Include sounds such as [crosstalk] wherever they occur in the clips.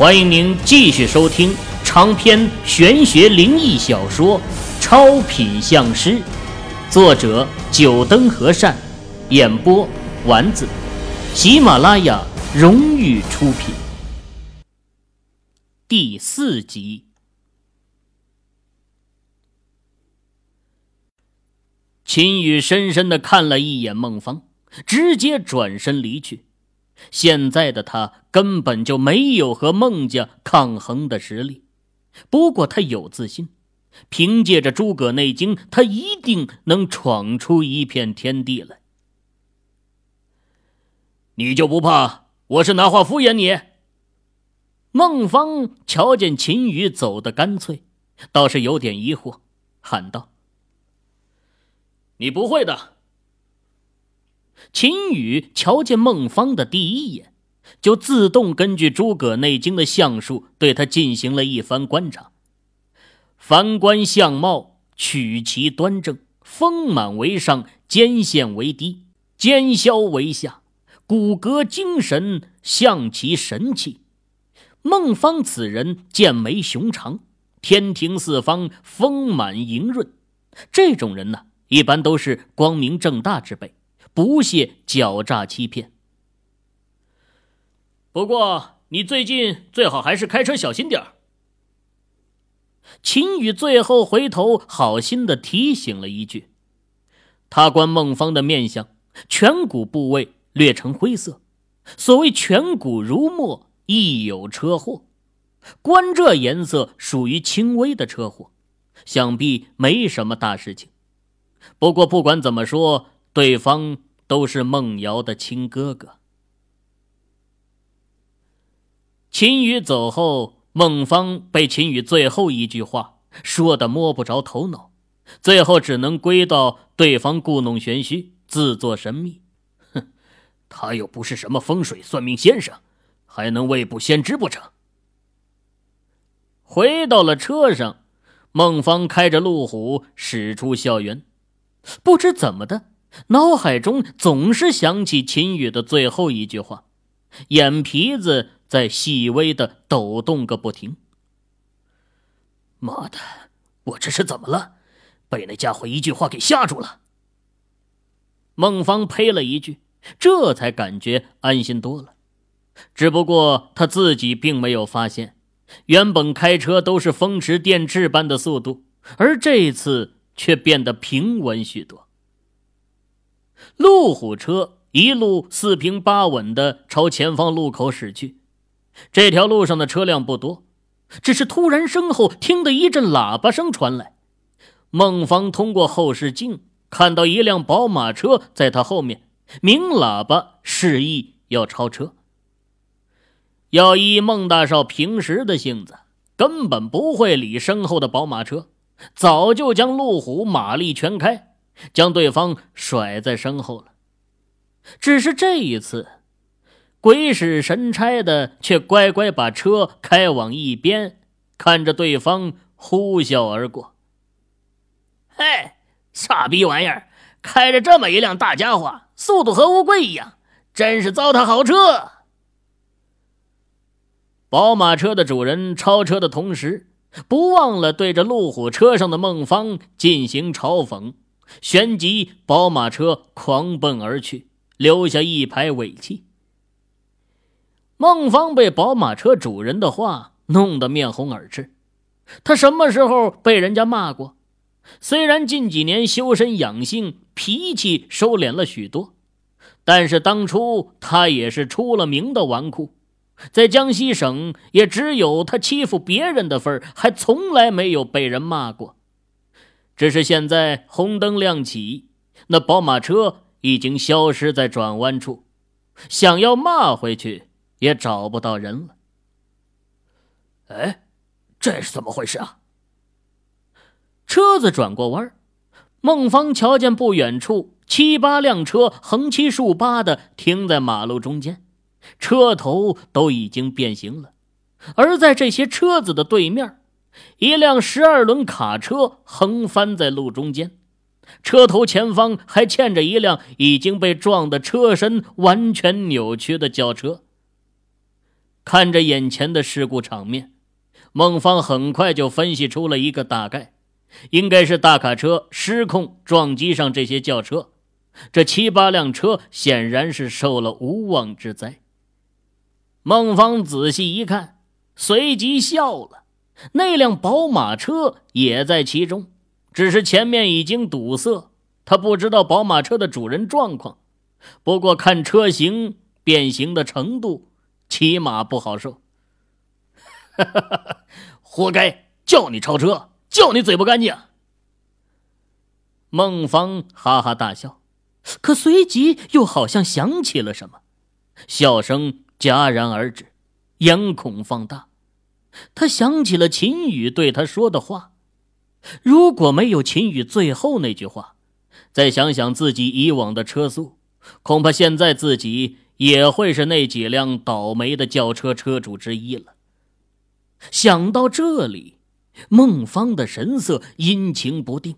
欢迎您继续收听长篇玄学灵异小说《超品相师》，作者：九灯和善，演播：丸子，喜马拉雅荣誉出品。第四集，秦宇深深的看了一眼孟芳，直接转身离去。现在的他根本就没有和孟家抗衡的实力，不过他有自信，凭借着诸葛内经，他一定能闯出一片天地来。你就不怕我是拿话敷衍你？孟芳瞧见秦羽走得干脆，倒是有点疑惑，喊道：“你不会的。”秦羽瞧见孟芳的第一眼，就自动根据诸葛内经的相术对他进行了一番观察。凡观相貌，取其端正，丰满为上，肩线为低，肩削为下，骨骼精神，象其神气。孟芳此人剑眉雄长，天庭四方，丰满盈润。这种人呢，一般都是光明正大之辈。不屑狡诈欺骗。不过，你最近最好还是开车小心点儿。秦宇最后回头，好心的提醒了一句。他观孟芳的面相，颧骨部位略呈灰色，所谓颧骨如墨，亦有车祸。观这颜色，属于轻微的车祸，想必没什么大事情。不过，不管怎么说。对方都是孟瑶的亲哥哥。秦宇走后，孟芳被秦宇最后一句话说的摸不着头脑，最后只能归到对方故弄玄虚，自作神秘。哼，他又不是什么风水算命先生，还能未卜先知不成？回到了车上，孟芳开着路虎驶出校园，不知怎么的。脑海中总是想起秦宇的最后一句话，眼皮子在细微的抖动个不停。妈的，我这是怎么了？被那家伙一句话给吓住了。孟芳呸了一句，这才感觉安心多了。只不过他自己并没有发现，原本开车都是风驰电掣般的速度，而这次却变得平稳许多。路虎车一路四平八稳的朝前方路口驶去，这条路上的车辆不多，只是突然身后听得一阵喇叭声传来。孟芳通过后视镜看到一辆宝马车在他后面，鸣喇叭示意要超车。要依孟大少平时的性子，根本不会理身后的宝马车，早就将路虎马力全开。将对方甩在身后了，只是这一次，鬼使神差的却乖乖把车开往一边，看着对方呼啸而过。嘿，傻逼玩意儿，开着这么一辆大家伙，速度和乌龟一样，真是糟蹋好车！宝马车的主人超车的同时，不忘了对着路虎车上的孟芳进行嘲讽。旋即，宝马车狂奔而去，留下一排尾气。孟芳被宝马车主人的话弄得面红耳赤。他什么时候被人家骂过？虽然近几年修身养性，脾气收敛了许多，但是当初他也是出了名的纨绔，在江西省也只有他欺负别人的份儿，还从来没有被人骂过。只是现在红灯亮起，那宝马车已经消失在转弯处，想要骂回去也找不到人了。哎，这是怎么回事啊？车子转过弯，孟芳瞧见不远处七八辆车横七竖八的停在马路中间，车头都已经变形了，而在这些车子的对面。一辆十二轮卡车横翻在路中间，车头前方还嵌着一辆已经被撞得车身完全扭曲的轿车。看着眼前的事故场面，孟芳很快就分析出了一个大概：应该是大卡车失控撞击上这些轿车，这七八辆车显然是受了无妄之灾。孟芳仔细一看，随即笑了。那辆宝马车也在其中，只是前面已经堵塞，他不知道宝马车的主人状况。不过看车型变形的程度，起码不好受。[laughs] 活该，叫你超车，叫你嘴不干净。孟芳哈哈大笑，可随即又好像想起了什么，笑声戛然而止，眼孔放大。他想起了秦宇对他说的话，如果没有秦宇最后那句话，再想想自己以往的车速。恐怕现在自己也会是那几辆倒霉的轿车车主之一了。想到这里，孟芳的神色阴晴不定。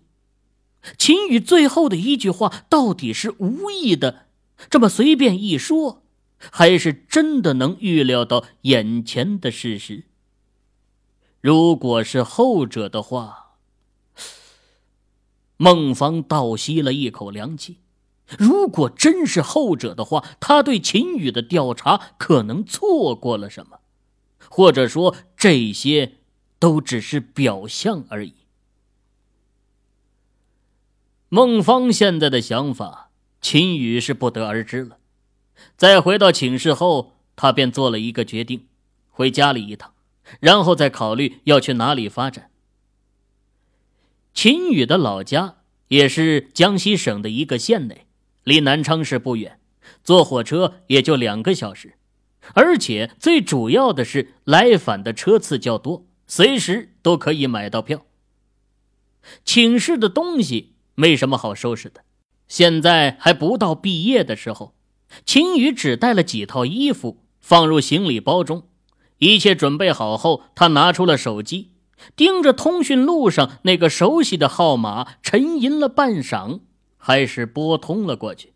秦宇最后的一句话到底是无意的，这么随便一说，还是真的能预料到眼前的事实？如果是后者的话，孟芳倒吸了一口凉气。如果真是后者的话，他对秦宇的调查可能错过了什么，或者说这些都只是表象而已。孟芳现在的想法，秦宇是不得而知了。在回到寝室后，他便做了一个决定：回家里一趟，然后再考虑要去哪里发展。秦宇的老家也是江西省的一个县内。离南昌市不远，坐火车也就两个小时，而且最主要的是来返的车次较多，随时都可以买到票。寝室的东西没什么好收拾的，现在还不到毕业的时候。秦宇只带了几套衣服放入行李包中，一切准备好后，他拿出了手机，盯着通讯录上那个熟悉的号码，沉吟了半晌。还是拨通了过去。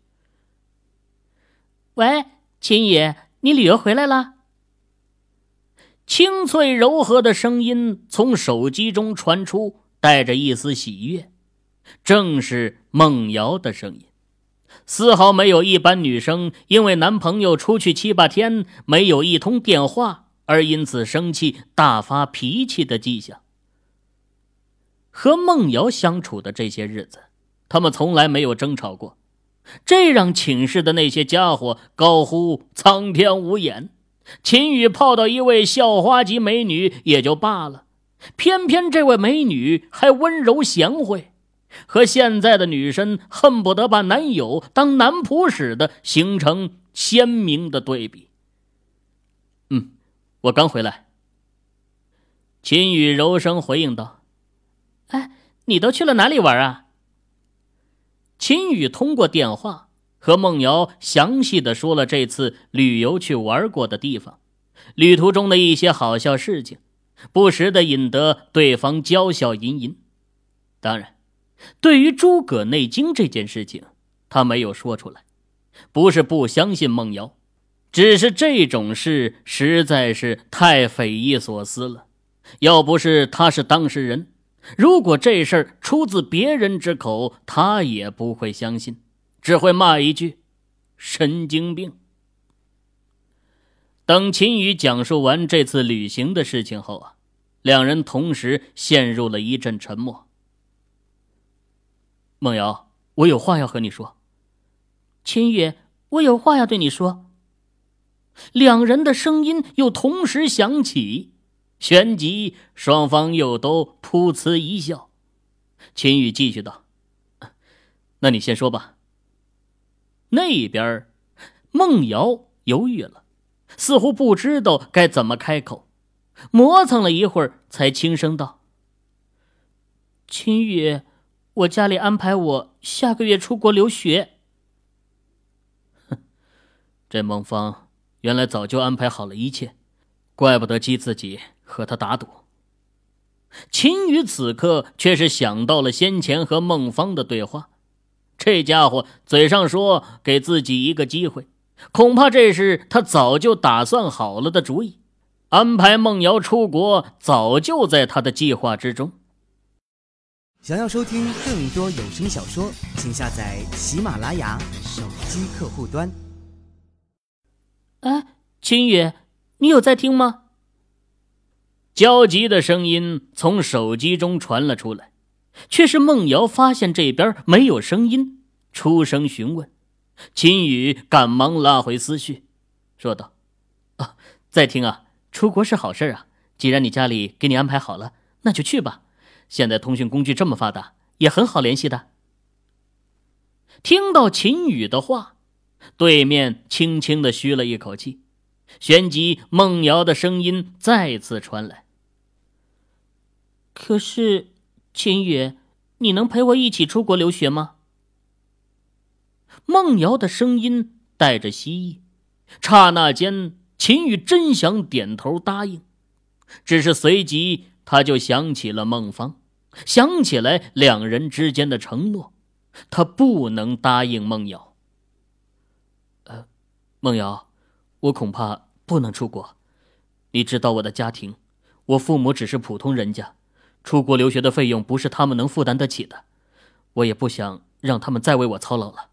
喂，秦野，你旅游回来了？清脆柔和的声音从手机中传出，带着一丝喜悦，正是梦瑶的声音，丝毫没有一般女生因为男朋友出去七八天没有一通电话而因此生气、大发脾气的迹象。和孟瑶相处的这些日子。他们从来没有争吵过，这让寝室的那些家伙高呼苍天无眼。秦宇泡到一位校花级美女也就罢了，偏偏这位美女还温柔贤惠，和现在的女生恨不得把男友当男仆使的，形成鲜明的对比。我刚回来。秦宇柔声回应道：“哎，你都去了哪里玩啊？”秦宇通过电话和孟瑶详细的说了这次旅游去玩过的地方，旅途中的一些好笑事情，不时的引得对方娇笑吟吟。当然，对于诸葛内经这件事情，他没有说出来，不是不相信孟瑶，只是这种事实在是太匪夷所思了。要不是他是当事人。如果这事儿出自别人之口，他也不会相信，只会骂一句“神经病”。等秦宇讲述完这次旅行的事情后啊，两人同时陷入了一阵沉默。梦瑶，我有话要和你说。秦宇，我有话要对你说。两人的声音又同时响起。旋即，双方又都噗呲一笑。秦宇继续道：“那你先说吧。”那边，孟瑶犹豫了，似乎不知道该怎么开口，磨蹭了一会儿，才轻声道：“秦宇，我家里安排我下个月出国留学。”哼，这孟芳原来早就安排好了一切，怪不得激自己。和他打赌。秦宇此刻却是想到了先前和孟芳的对话，这家伙嘴上说给自己一个机会，恐怕这是他早就打算好了的主意。安排孟瑶出国早就在他的计划之中。想要收听更多有声小说，请下载喜马拉雅手机客户端。哎，秦宇，你有在听吗？焦急的声音从手机中传了出来，却是孟瑶发现这边没有声音，出声询问。秦宇赶忙拉回思绪，说道：“啊，在听啊。”出国是好事啊！既然你家里给你安排好了，那就去吧。现在通讯工具这么发达，也很好联系的。听到秦宇的话，对面轻轻的吁了一口气，旋即孟瑶的声音再次传来：“可是，秦宇，你能陪我一起出国留学吗？”孟瑶的声音带着希意，刹那间。秦宇真想点头答应，只是随即他就想起了孟芳，想起来两人之间的承诺，他不能答应孟瑶。梦，瑶，我恐怕不能出国。你知道我的家庭，我父母只是普通人家，出国留学的费用不是他们能负担得起的，我也不想让他们再为我操劳了。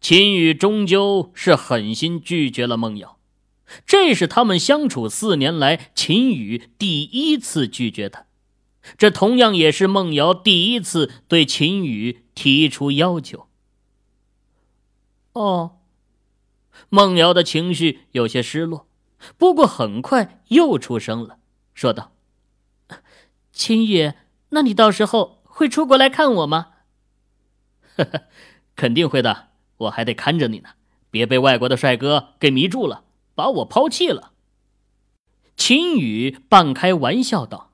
秦宇终究是狠心拒绝了梦瑶，这是他们相处四年来秦宇第一次拒绝他，这同样也是梦瑶第一次对秦宇提出要求。哦，孟瑶的情绪有些失落，不过很快又出声了，说道：“秦宇，那你到时候会出国来看我吗？”“呵呵，肯定会的。”我还得看着你呢，别被外国的帅哥给迷住了，把我抛弃了。”秦宇半开玩笑道。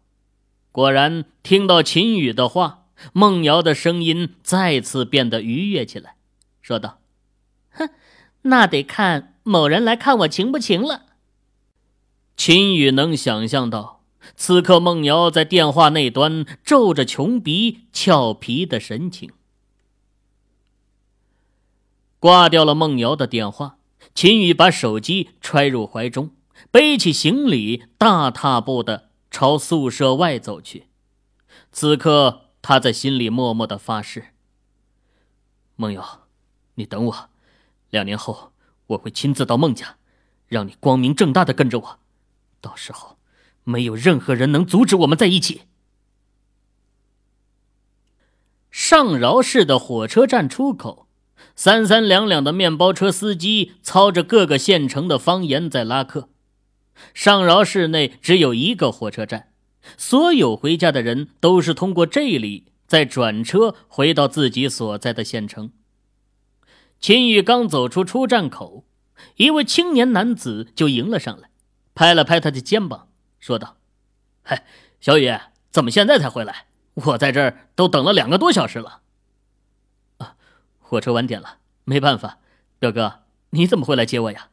果然，听到秦宇的话，孟瑶的声音再次变得愉悦起来，说道：“哼，那得看某人来看我情不情了。”秦宇能想象到，此刻孟瑶在电话那端皱着穷鼻、俏皮的神情。挂掉了孟瑶的电话，秦宇把手机揣入怀中，背起行李，大踏步的朝宿舍外走去。此刻，他在心里默默的发誓：“梦瑶，你等我，两年后我会亲自到孟家，让你光明正大的跟着我。到时候，没有任何人能阻止我们在一起。”上饶市的火车站出口。三三两两的面包车司机操着各个县城的方言在拉客。上饶市内只有一个火车站，所有回家的人都是通过这里再转车回到自己所在的县城。秦宇刚走出出站口，一位青年男子就迎了上来，拍了拍他的肩膀，说道：“嗨，小雨，怎么现在才回来？我在这儿都等了两个多小时了。”啊火车晚点了，没办法。表哥，你怎么会来接我呀？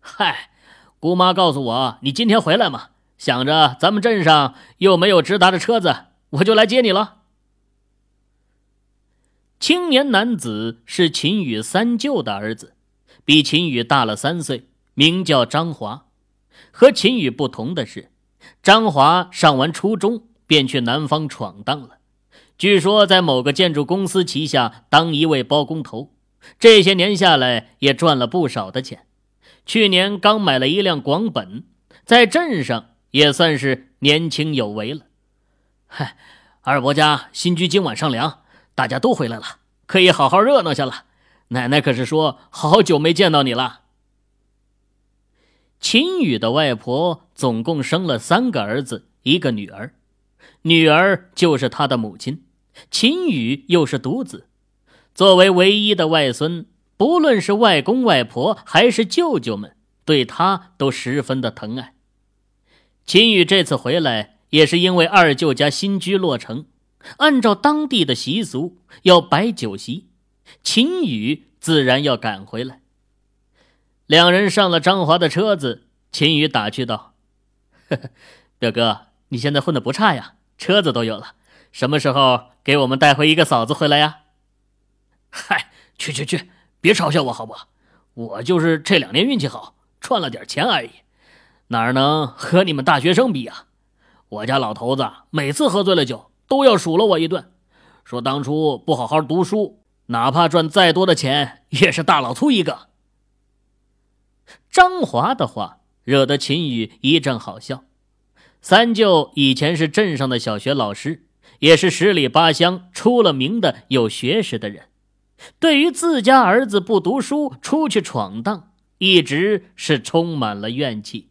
嗨，姑妈告诉我你今天回来嘛，想着咱们镇上又没有直达的车子，我就来接你了。青年男子是秦宇三舅的儿子，比秦宇大了三岁，名叫张华。和秦宇不同的是，张华上完初中便去南方闯荡了。据说在某个建筑公司旗下当一位包工头，这些年下来也赚了不少的钱。去年刚买了一辆广本，在镇上也算是年轻有为了。嗨，二伯家新居今晚上梁，大家都回来了，可以好好热闹下了。奶奶可是说好久没见到你了。秦宇的外婆总共生了三个儿子，一个女儿。女儿就是他的母亲，秦宇又是独子，作为唯一的外孙，不论是外公外婆还是舅舅们，对他都十分的疼爱。秦宇这次回来，也是因为二舅家新居落成，按照当地的习俗要摆酒席，秦宇自然要赶回来。两人上了张华的车子，秦宇打趣道：“呵呵，表哥，你现在混的不差呀。”车子都有了，什么时候给我们带回一个嫂子回来呀？嗨，去去去，别嘲笑我好不好？我就是这两年运气好，赚了点钱而已。哪能和你们大学生比啊？我家老头子每次喝醉了酒，都要数落我一顿，说当初不好好读书，哪怕赚再多的钱，也是大老粗一个。张华的话惹得秦宇一阵好笑。三舅以前是镇上的小学老师，也是十里八乡出了名的有学识的人。对于自家儿子不读书出去闯荡，一直是充满了怨气。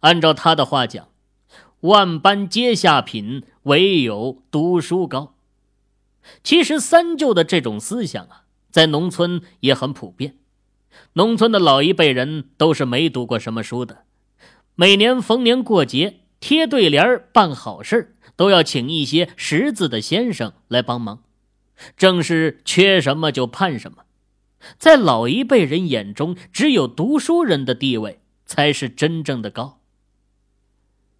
按照他的话讲，“万般皆下品，唯有读书高。”其实三舅的这种思想啊，在农村也很普遍。农村的老一辈人都是没读过什么书的，每年逢年过节。贴对联办好事都要请一些识字的先生来帮忙，正是缺什么就盼什么。在老一辈人眼中，只有读书人的地位才是真正的高。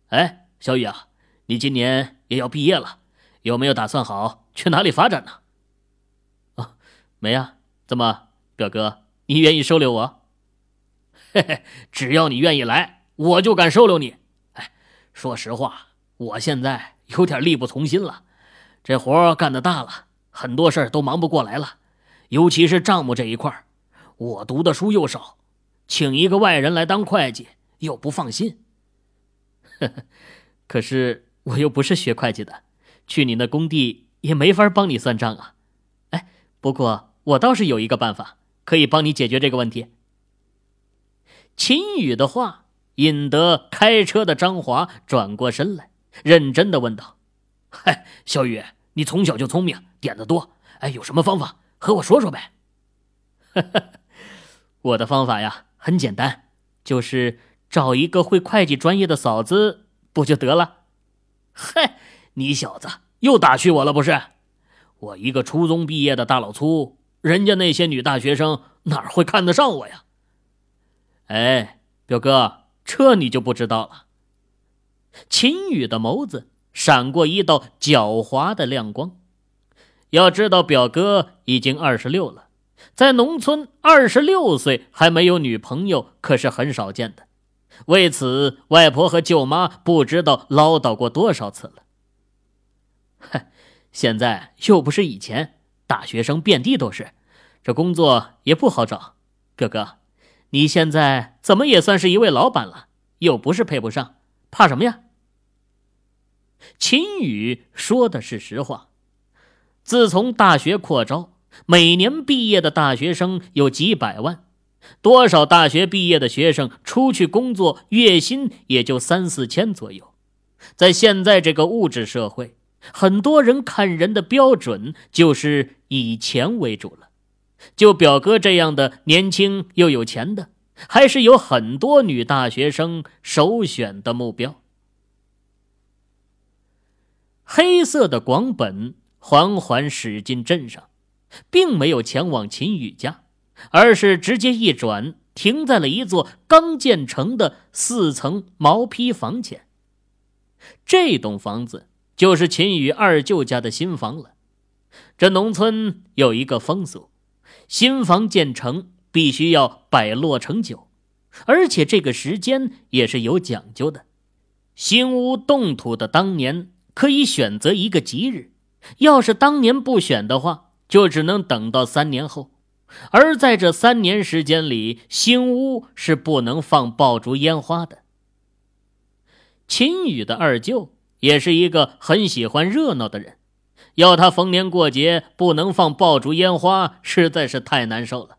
哎，小雨啊，你今年也要毕业了，有没有打算好去哪里发展呢？啊，没啊。怎么，表哥，你愿意收留我？嘿嘿，只要你愿意来，我就敢收留你。哎说实话，我现在有点力不从心了。这活干的大了，很多事儿都忙不过来了，尤其是账目这一块我读的书又少，请一个外人来当会计又不放心。呵呵，可是我又不是学会计的，去你那工地也没法帮你算账啊。哎，不过我倒是有一个办法，可以帮你解决这个问题。秦宇的话。引得开车的张华转过身来，认真的问道：“嗨，小雨，你从小就聪明，点子多，哎，有什么方法和我说说呗？”“哈 [laughs] 哈我的方法呀，很简单，就是找一个会会计专业的嫂子，不就得了？”“嗨，[laughs] 你小子又打趣我了不是？我一个初中毕业的大老粗，人家那些女大学生哪会看得上我呀？”“哎，表哥。”这你就不知道了。秦宇的眸子闪过一道狡猾的亮光。要知道，表哥已经二十六了，在农村，二十六岁还没有女朋友可是很少见的。为此，外婆和舅妈不知道唠叨过多少次了。[laughs] 嗨，现在又不是以前，大学生遍地都是，这工作也不好找。哥哥。你现在怎么也算是一位老板了，又不是配不上，怕什么呀？秦宇说的是实话。自从大学扩招，每年毕业的大学生有几百万，多少大学毕业的学生出去工作，月薪也就三四千左右。在现在这个物质社会，很多人看人的标准就是以钱为主了。就表哥这样的年轻又有钱的，还是有很多女大学生首选的目标。黑色的广本缓缓驶进镇上，并没有前往秦宇家，而是直接一转，停在了一座刚建成的四层毛坯房前。这栋房子就是秦宇二舅家的新房了。这农村有一个风俗。新房建成必须要摆落成酒，而且这个时间也是有讲究的。新屋动土的当年可以选择一个吉日，要是当年不选的话，就只能等到三年后。而在这三年时间里，新屋是不能放爆竹烟花的。秦宇的二舅也是一个很喜欢热闹的人。要他逢年过节不能放爆竹烟花，实在是太难受了。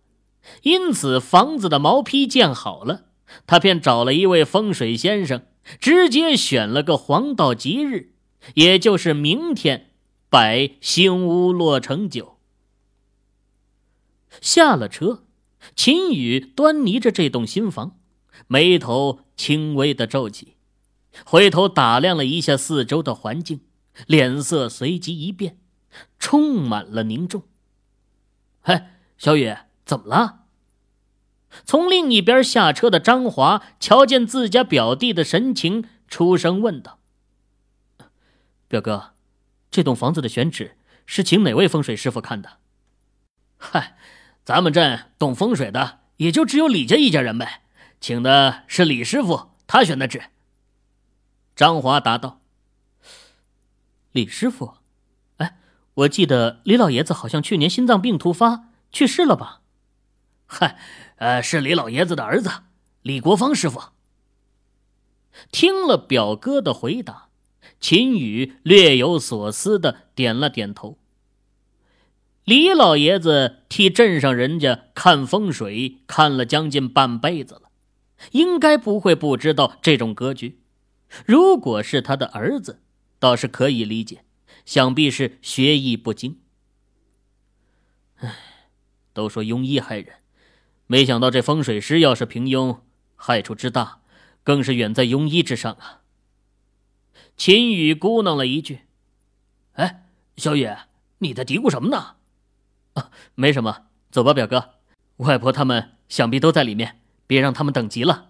因此，房子的毛坯建好了，他便找了一位风水先生，直接选了个黄道吉日，也就是明天，摆新屋落成酒。下了车，秦宇端倪着这栋新房，眉头轻微的皱起，回头打量了一下四周的环境。脸色随即一变，充满了凝重。嘿，小雨，怎么了？从另一边下车的张华瞧见自家表弟的神情，出声问道：“表哥，这栋房子的选址是请哪位风水师傅看的？”“嗨，咱们镇懂风水的也就只有李家一家人呗，请的是李师傅，他选的址。张华答道：“李师傅，哎，我记得李老爷子好像去年心脏病突发去世了吧？”“嗨，呃，是李老爷子的儿子李国芳师傅。”听了表哥的回答，秦宇略有所思的点了点头。李老爷子替镇上人家看风水看了将近半辈子了，应该不会不知道这种格局。如果是他的儿子，倒是可以理解，想必是学艺不精。唉，都说庸医害人，没想到这风水师要是平庸，害处之大，更是远在庸医之上啊。秦宇咕囔了一句：“哎，小雨，你在嘀咕什么呢？”啊，没什么，走吧，表哥，外婆他们想必都在里面，别让他们等急了。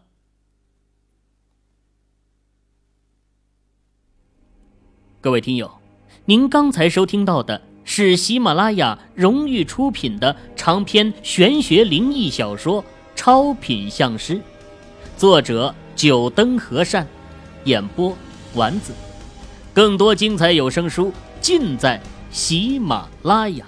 各位听友，您刚才收听到的是喜马拉雅荣誉出品的长篇玄学灵异小说《超品相师》，作者九灯和善，演播丸子。更多精彩有声书尽在喜马拉雅。